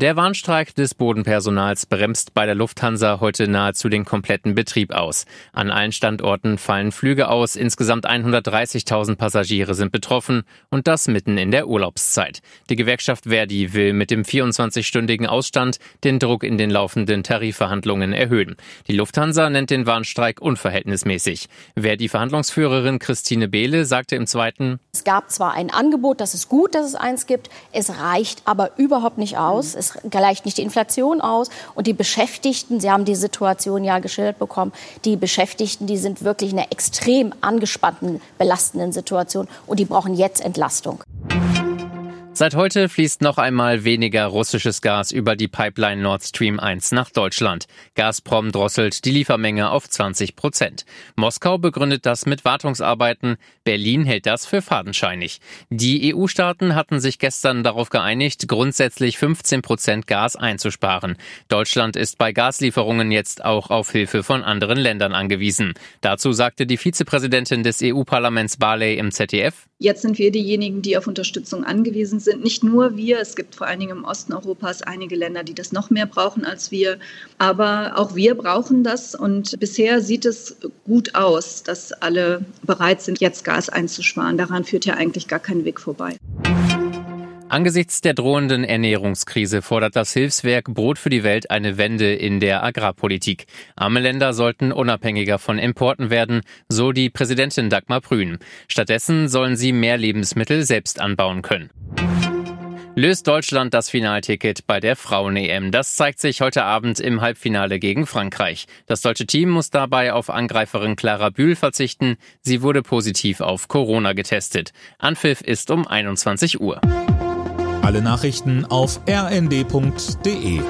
Der Warnstreik des Bodenpersonals bremst bei der Lufthansa heute nahezu den kompletten Betrieb aus. An allen Standorten fallen Flüge aus, insgesamt 130.000 Passagiere sind betroffen und das mitten in der Urlaubszeit. Die Gewerkschaft Verdi will mit dem 24-stündigen Ausstand den Druck in den laufenden Tarifverhandlungen erhöhen. Die Lufthansa nennt den Warnstreik unverhältnismäßig. Verdi-Verhandlungsführerin Christine Behle sagte im zweiten, Es gab zwar ein Angebot, das ist gut, dass es eins gibt, es reicht aber überhaupt nicht aus es gleicht nicht die Inflation aus. Und die Beschäftigten, Sie haben die Situation ja geschildert bekommen, die Beschäftigten, die sind wirklich in einer extrem angespannten, belastenden Situation und die brauchen jetzt Entlastung. Seit heute fließt noch einmal weniger russisches Gas über die Pipeline Nord Stream 1 nach Deutschland. Gazprom drosselt die Liefermenge auf 20 Prozent. Moskau begründet das mit Wartungsarbeiten. Berlin hält das für fadenscheinig. Die EU-Staaten hatten sich gestern darauf geeinigt, grundsätzlich 15 Prozent Gas einzusparen. Deutschland ist bei Gaslieferungen jetzt auch auf Hilfe von anderen Ländern angewiesen. Dazu sagte die Vizepräsidentin des EU-Parlaments Barley im ZDF. Jetzt sind wir diejenigen, die auf Unterstützung angewiesen sind. Nicht nur wir, es gibt vor allen Dingen im Osten Europas einige Länder, die das noch mehr brauchen als wir. Aber auch wir brauchen das. Und bisher sieht es gut aus, dass alle bereit sind, jetzt Gas einzusparen. Daran führt ja eigentlich gar kein Weg vorbei. Angesichts der drohenden Ernährungskrise fordert das Hilfswerk Brot für die Welt eine Wende in der Agrarpolitik. Arme Länder sollten unabhängiger von Importen werden, so die Präsidentin Dagmar Prün. Stattdessen sollen sie mehr Lebensmittel selbst anbauen können. Löst Deutschland das Finalticket bei der Frauen-EM? Das zeigt sich heute Abend im Halbfinale gegen Frankreich. Das deutsche Team muss dabei auf Angreiferin Clara Bühl verzichten. Sie wurde positiv auf Corona getestet. Anpfiff ist um 21 Uhr. Alle Nachrichten auf rnd.de